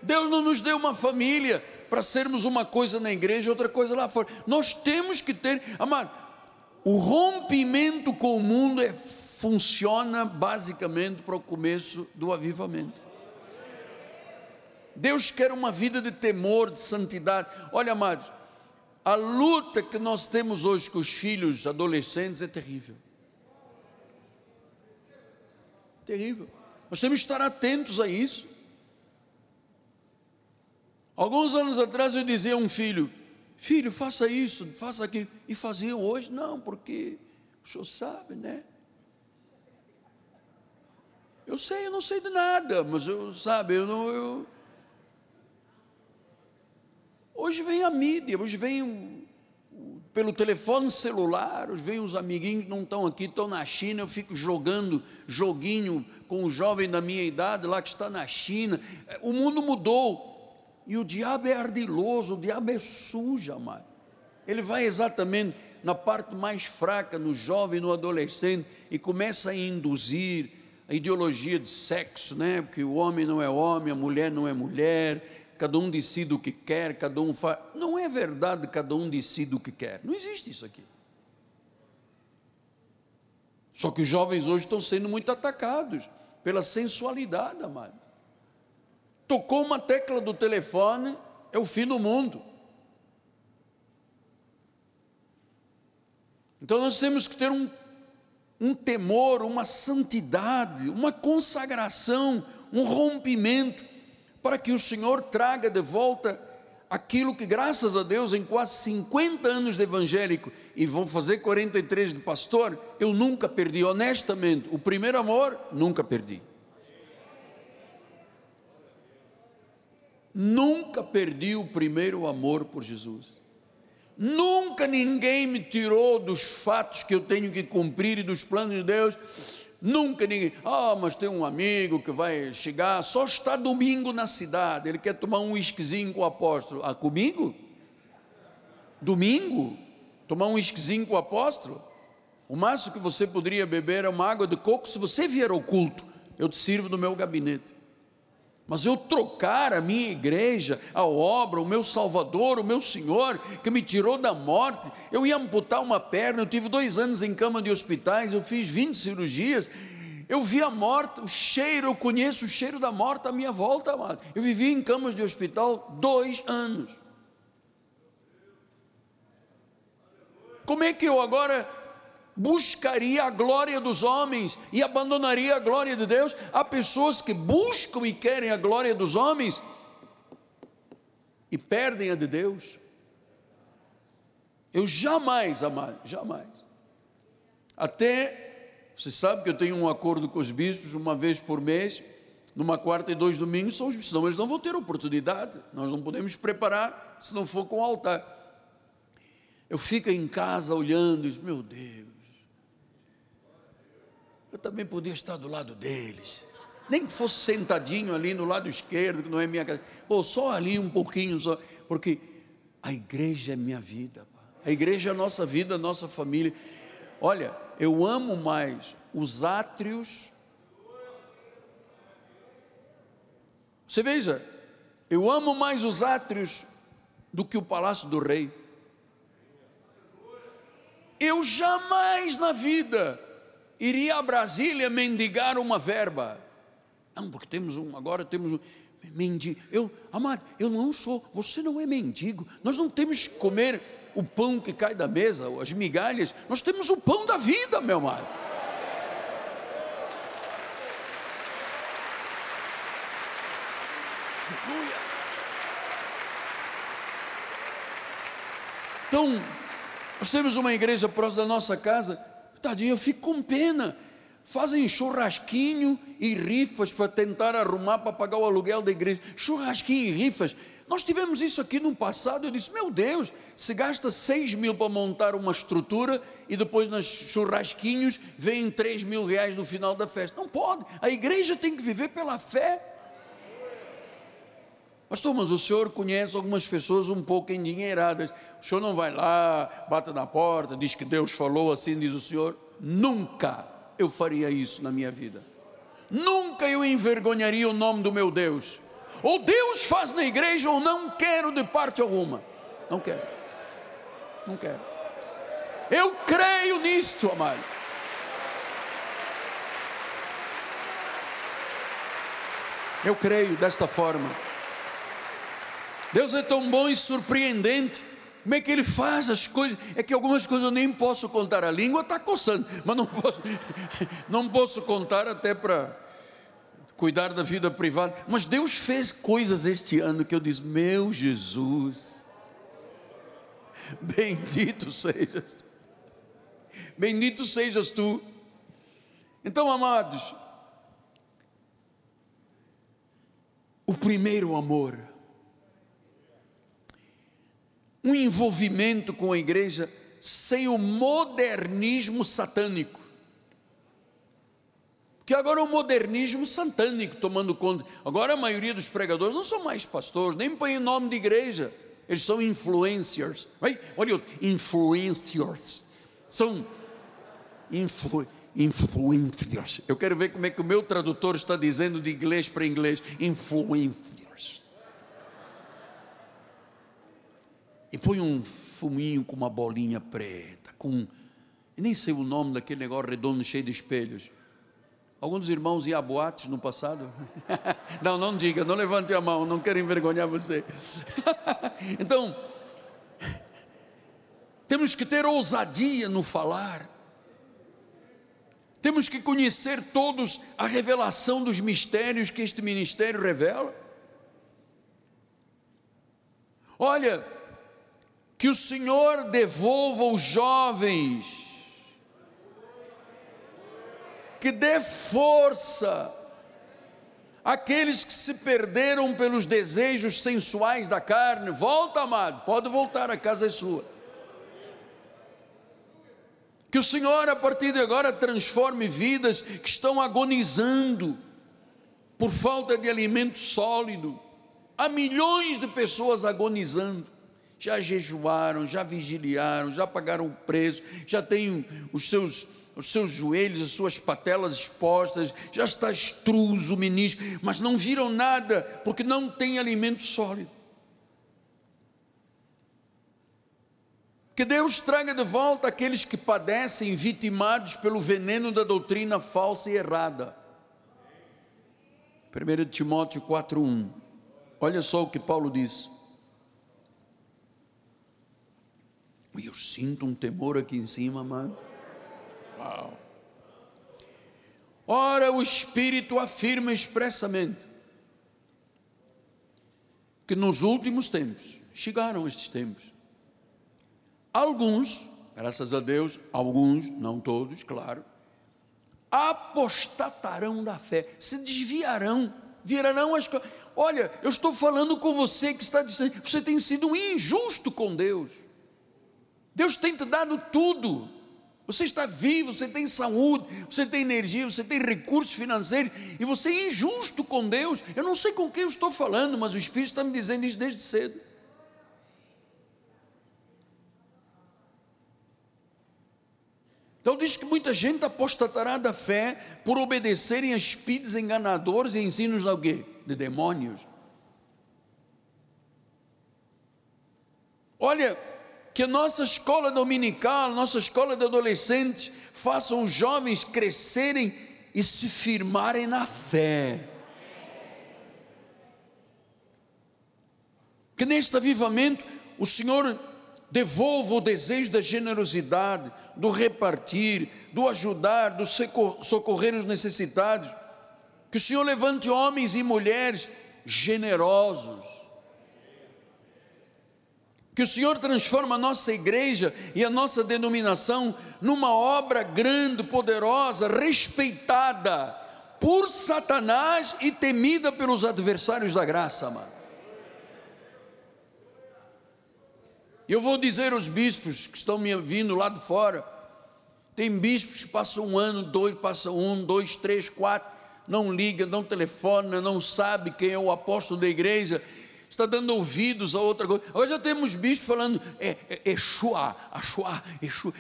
Deus não nos deu uma família para sermos uma coisa na igreja outra coisa lá fora. Nós temos que ter, amado, o rompimento com o mundo é, funciona basicamente para o começo do avivamento. Deus quer uma vida de temor, de santidade. Olha, amados, a luta que nós temos hoje com os filhos adolescentes é terrível. Terrível. Nós temos que estar atentos a isso. Alguns anos atrás eu dizia a um filho: Filho, faça isso, faça aquilo. E faziam hoje, não, porque o senhor sabe, né? Eu sei, eu não sei de nada, mas eu, sabe, eu não. Eu... Hoje vem a mídia, hoje vem pelo telefone celular, hoje vem os amiguinhos que não estão aqui, estão na China, eu fico jogando joguinho com o jovem da minha idade lá que está na China. O mundo mudou. E o diabo é ardiloso, o diabo é sujo, amado. Ele vai exatamente na parte mais fraca, no jovem, no adolescente, e começa a induzir a ideologia de sexo, né? Porque o homem não é homem, a mulher não é mulher, cada um decide o que quer, cada um faz. Não é verdade cada um decide o que quer. Não existe isso aqui. Só que os jovens hoje estão sendo muito atacados pela sensualidade, amado tocou uma tecla do telefone, é o fim do mundo. Então nós temos que ter um, um temor, uma santidade, uma consagração, um rompimento, para que o Senhor traga de volta aquilo que, graças a Deus, em quase 50 anos de evangélico, e vou fazer 43 de pastor, eu nunca perdi, honestamente, o primeiro amor, nunca perdi. Nunca perdi o primeiro amor por Jesus. Nunca ninguém me tirou dos fatos que eu tenho que cumprir e dos planos de Deus. Nunca ninguém, ah, mas tem um amigo que vai chegar, só está domingo na cidade, ele quer tomar um whiskyzinho com o apóstolo. Ah, comigo? Domingo? Tomar um whiskyzinho com o apóstolo? O máximo que você poderia beber é uma água de coco se você vier ao culto. Eu te sirvo no meu gabinete. Mas eu trocar a minha igreja, a obra, o meu Salvador, o meu Senhor, que me tirou da morte, eu ia amputar uma perna, eu tive dois anos em cama de hospitais, eu fiz 20 cirurgias, eu vi a morte, o cheiro, eu conheço o cheiro da morte à minha volta, amado. Eu vivi em camas de hospital dois anos. Como é que eu agora buscaria a glória dos homens e abandonaria a glória de Deus. Há pessoas que buscam e querem a glória dos homens e perdem a de Deus. Eu jamais, amado, jamais. Até, você sabe que eu tenho um acordo com os bispos uma vez por mês, numa quarta e dois domingos, são os bispos, senão eles não vão ter oportunidade. Nós não podemos preparar se não for com o altar. Eu fico em casa olhando e meu Deus, eu também podia estar do lado deles. Nem que fosse sentadinho ali no lado esquerdo, que não é minha casa. Ou só ali um pouquinho, só, porque a igreja é minha vida. A igreja é a nossa vida, a nossa família. Olha, eu amo mais os átrios. Você veja, eu amo mais os átrios do que o palácio do rei. Eu jamais na vida iria a Brasília mendigar uma verba. Não, porque temos um, agora temos um mendigo. Eu, amado, eu não sou, você não é mendigo. Nós não temos que comer o pão que cai da mesa, as migalhas, nós temos o pão da vida, meu amado. Então, nós temos uma igreja próxima da nossa casa, tadinho, eu fico com pena. Fazem churrasquinho e rifas para tentar arrumar para pagar o aluguel da igreja. Churrasquinho e rifas. Nós tivemos isso aqui no passado. Eu disse: Meu Deus, se gasta 6 mil para montar uma estrutura e depois nos churrasquinhos vem 3 mil reais no final da festa. Não pode. A igreja tem que viver pela fé. Pastor, mas o senhor conhece algumas pessoas um pouco endinheiradas. O senhor não vai lá, bate na porta, diz que Deus falou assim, diz o senhor. Nunca eu faria isso na minha vida. Nunca eu envergonharia o nome do meu Deus. Ou Deus faz na igreja, ou não quero de parte alguma. Não quero. Não quero. Eu creio nisto, amado. Eu creio desta forma. Deus é tão bom e surpreendente. Como é que ele faz as coisas? É que algumas coisas eu nem posso contar. A língua está coçando, mas não posso, não posso contar até para cuidar da vida privada. Mas Deus fez coisas este ano que eu disse: Meu Jesus, bendito sejas, bendito sejas tu. Então, amados, o primeiro amor um envolvimento com a igreja sem o modernismo satânico. Que agora é o modernismo satânico tomando conta. Agora a maioria dos pregadores não são mais pastores, nem põem nome de igreja. Eles são influencers. Olha, influencers. São influ, influencers. Eu quero ver como é que o meu tradutor está dizendo de inglês para inglês. Influencers. E põe um fuminho com uma bolinha preta, com nem sei o nome daquele negócio redondo cheio de espelhos. Alguns irmãos iam a boates no passado? não, não diga, não levante a mão, não quero envergonhar você. então, temos que ter ousadia no falar. Temos que conhecer todos a revelação dos mistérios que este ministério revela. Olha, que o Senhor devolva os jovens, que dê força àqueles que se perderam pelos desejos sensuais da carne. Volta, amado, pode voltar, a casa é sua. Que o Senhor, a partir de agora, transforme vidas que estão agonizando por falta de alimento sólido. Há milhões de pessoas agonizando já jejuaram, já vigiliaram, já pagaram o preço, já têm os seus, os seus joelhos, as suas patelas expostas, já está estruso o menisco, mas não viram nada, porque não tem alimento sólido. Que Deus traga de volta aqueles que padecem vitimados pelo veneno da doutrina falsa e errada. 1 Timóteo 4,1. Olha só o que Paulo diz. Eu sinto um temor aqui em cima, mano. Uau. Ora, o Espírito afirma expressamente que nos últimos tempos, chegaram estes tempos, alguns, graças a Deus, alguns, não todos, claro, apostatarão da fé, se desviarão, virarão as coisas. Olha, eu estou falando com você que está dizendo, você tem sido injusto com Deus. Deus tem te dado tudo. Você está vivo, você tem saúde, você tem energia, você tem recursos financeiros e você é injusto com Deus. Eu não sei com quem eu estou falando, mas o Espírito está me dizendo isso desde cedo. Então diz que muita gente apostatará da fé por obedecerem a espíritos enganadores e ensinos de quê? De demônios. Olha, que a nossa escola dominical, nossa escola de adolescentes, façam os jovens crescerem e se firmarem na fé. Que neste avivamento o Senhor devolva o desejo da generosidade, do repartir, do ajudar, do socorrer os necessitados. Que o Senhor levante homens e mulheres generosos. Que o Senhor transforme a nossa igreja e a nossa denominação numa obra grande, poderosa, respeitada por Satanás e temida pelos adversários da graça, amado. Eu vou dizer aos bispos que estão me vindo lá de fora, tem bispos que passam um ano, dois, passam um, dois, três, quatro, não liga, não telefona, não sabe quem é o apóstolo da igreja, está dando ouvidos a outra coisa. Hoje já temos bispos falando, é, é Exua, Axua, Exua.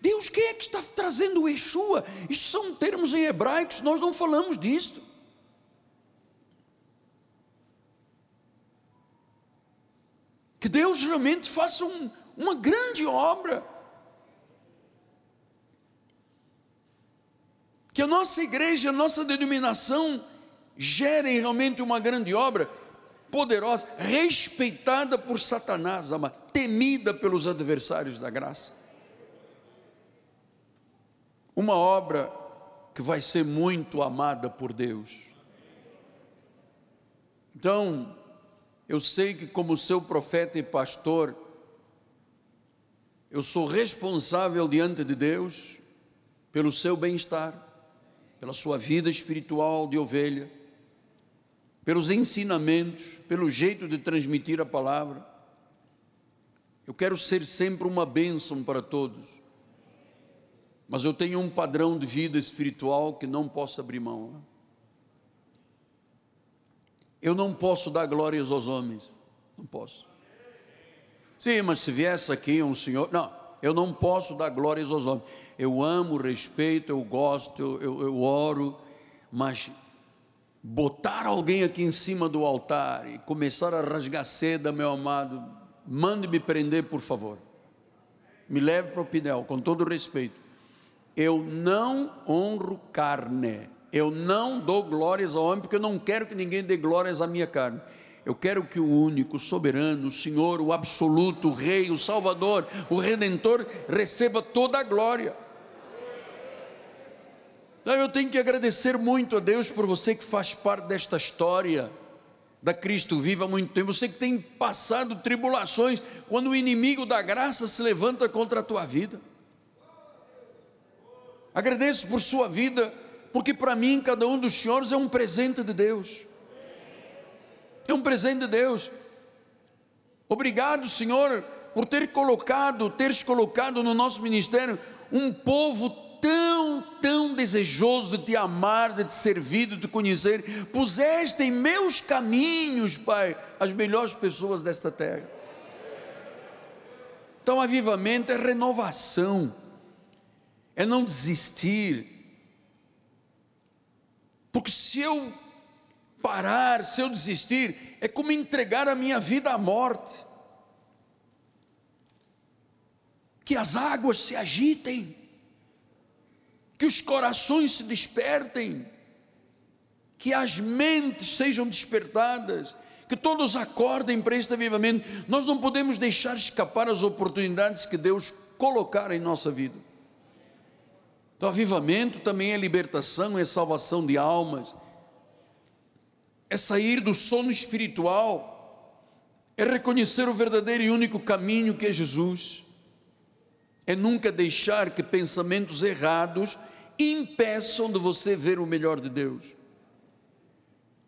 Deus, quem é que está trazendo Exua? Isso são termos em hebraicos, nós não falamos disto. Que Deus realmente faça um, uma grande obra. Que a nossa igreja, a nossa denominação gerem realmente uma grande obra, poderosa, respeitada por Satanás, ama, temida pelos adversários da graça. Uma obra que vai ser muito amada por Deus. Então, eu sei que, como seu profeta e pastor, eu sou responsável diante de Deus pelo seu bem-estar, pela sua vida espiritual de ovelha, pelos ensinamentos, pelo jeito de transmitir a palavra. Eu quero ser sempre uma bênção para todos, mas eu tenho um padrão de vida espiritual que não posso abrir mão. Eu não posso dar glórias aos homens. Não posso. Sim, mas se viesse aqui um senhor. Não, eu não posso dar glórias aos homens. Eu amo, respeito, eu gosto, eu, eu oro, mas botar alguém aqui em cima do altar e começar a rasgar seda, meu amado, mande-me prender, por favor. Me leve para o Pinel, com todo respeito. Eu não honro carne. Eu não dou glórias ao homem, porque eu não quero que ninguém dê glórias à minha carne. Eu quero que o único, o soberano, o Senhor, o absoluto, o Rei, o Salvador, o Redentor, receba toda a glória. Então eu tenho que agradecer muito a Deus por você que faz parte desta história da Cristo viva há muito tempo. Você que tem passado tribulações quando o inimigo da graça se levanta contra a tua vida. Agradeço por sua vida porque para mim cada um dos senhores é um presente de Deus. É um presente de Deus. Obrigado, Senhor, por ter colocado, teres colocado no nosso ministério um povo tão, tão desejoso de te amar, de te servir, de te conhecer. Puseste em meus caminhos, Pai, as melhores pessoas desta terra. Então, avivamento é renovação, é não desistir, porque se eu parar, se eu desistir, é como entregar a minha vida à morte. Que as águas se agitem, que os corações se despertem, que as mentes sejam despertadas, que todos acordem para este avivamento. Nós não podemos deixar escapar as oportunidades que Deus colocar em nossa vida. Então, avivamento também é libertação, é salvação de almas, é sair do sono espiritual, é reconhecer o verdadeiro e único caminho que é Jesus, é nunca deixar que pensamentos errados impeçam de você ver o melhor de Deus.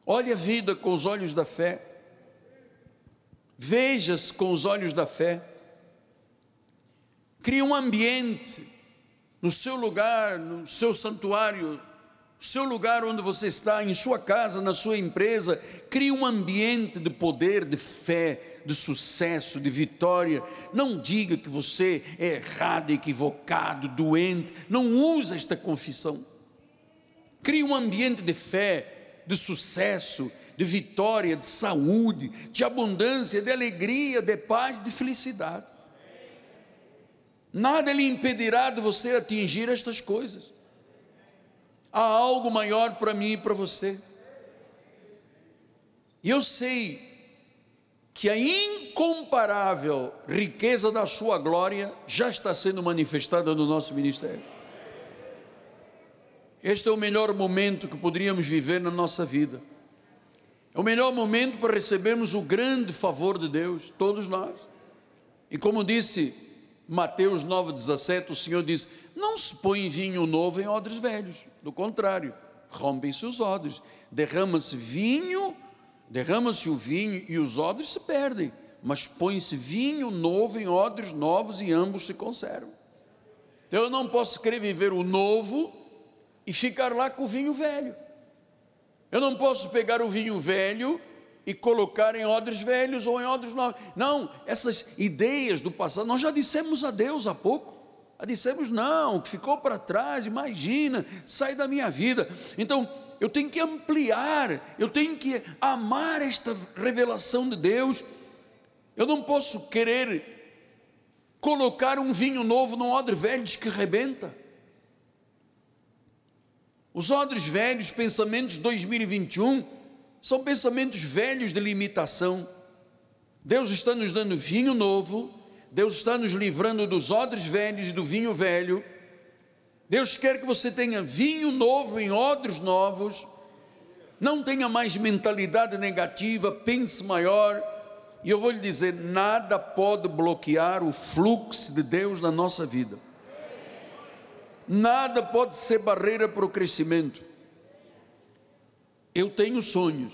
Olhe a vida com os olhos da fé, veja-se com os olhos da fé, crie um ambiente no seu lugar, no seu santuário, seu lugar onde você está, em sua casa, na sua empresa, crie um ambiente de poder, de fé, de sucesso, de vitória. Não diga que você é errado, equivocado, doente. Não use esta confissão. Crie um ambiente de fé, de sucesso, de vitória, de saúde, de abundância, de alegria, de paz, de felicidade. Nada lhe impedirá de você atingir estas coisas. Há algo maior para mim e para você. E eu sei que a incomparável riqueza da sua glória já está sendo manifestada no nosso ministério. Este é o melhor momento que poderíamos viver na nossa vida. É o melhor momento para recebermos o grande favor de Deus, todos nós. E como disse Mateus 9,17, o Senhor diz: Não se põe vinho novo em odres velhos, do contrário, rompem-se os odres, derrama-se vinho, derrama-se o vinho e os odres se perdem, mas põe-se vinho novo em odres novos e ambos se conservam. Então eu não posso querer viver o novo e ficar lá com o vinho velho. Eu não posso pegar o vinho velho e colocar em odres velhos ou em odres novos. Não, essas ideias do passado, nós já dissemos a Deus há pouco. Já dissemos, não, que ficou para trás, imagina, sai da minha vida. Então, eu tenho que ampliar, eu tenho que amar esta revelação de Deus. Eu não posso querer colocar um vinho novo num odre velho que rebenta. Os odres velhos, pensamentos 2021, são pensamentos velhos de limitação. Deus está nos dando vinho novo, Deus está nos livrando dos odres velhos e do vinho velho. Deus quer que você tenha vinho novo em odres novos. Não tenha mais mentalidade negativa, pense maior. E eu vou lhe dizer: nada pode bloquear o fluxo de Deus na nossa vida. Nada pode ser barreira para o crescimento. Eu tenho sonhos.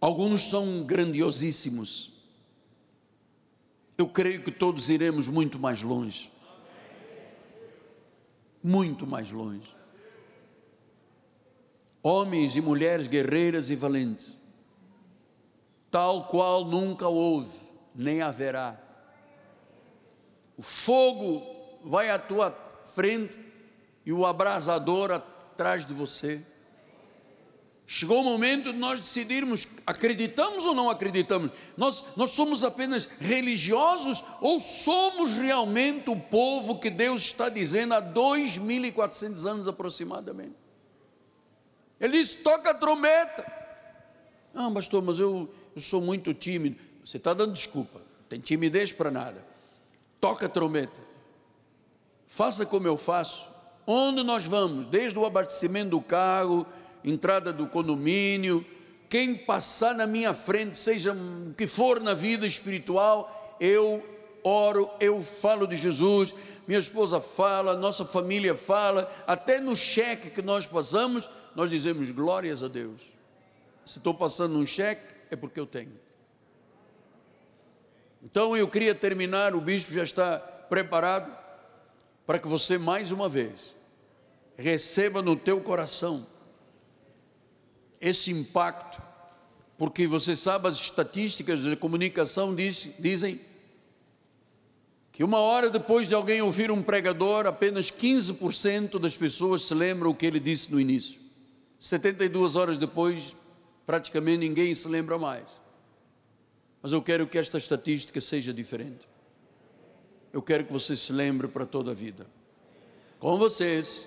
Alguns são grandiosíssimos. Eu creio que todos iremos muito mais longe. Muito mais longe. Homens e mulheres guerreiras e valentes, tal qual nunca houve, nem haverá. O fogo vai à tua frente e o abrasador atrás de você. Chegou o momento de nós decidirmos, acreditamos ou não acreditamos? Nós, nós somos apenas religiosos ou somos realmente o povo que Deus está dizendo há 2.400 anos aproximadamente? Ele disse: toca a trombeta. Ah, pastor, mas eu, eu sou muito tímido. Você está dando desculpa, tem timidez para nada. Toca a trombeta. Faça como eu faço. Onde nós vamos? Desde o abastecimento do carro, entrada do condomínio, quem passar na minha frente, seja o que for na vida espiritual, eu oro, eu falo de Jesus, minha esposa fala, nossa família fala, até no cheque que nós passamos, nós dizemos glórias a Deus. Se estou passando um cheque, é porque eu tenho. Então eu queria terminar, o bispo já está preparado para que você mais uma vez receba no teu coração esse impacto, porque você sabe as estatísticas de comunicação diz, dizem que uma hora depois de alguém ouvir um pregador, apenas 15% das pessoas se lembram o que ele disse no início. 72 horas depois, praticamente ninguém se lembra mais. Mas eu quero que esta estatística seja diferente eu quero que você se lembre para toda a vida. Com vocês,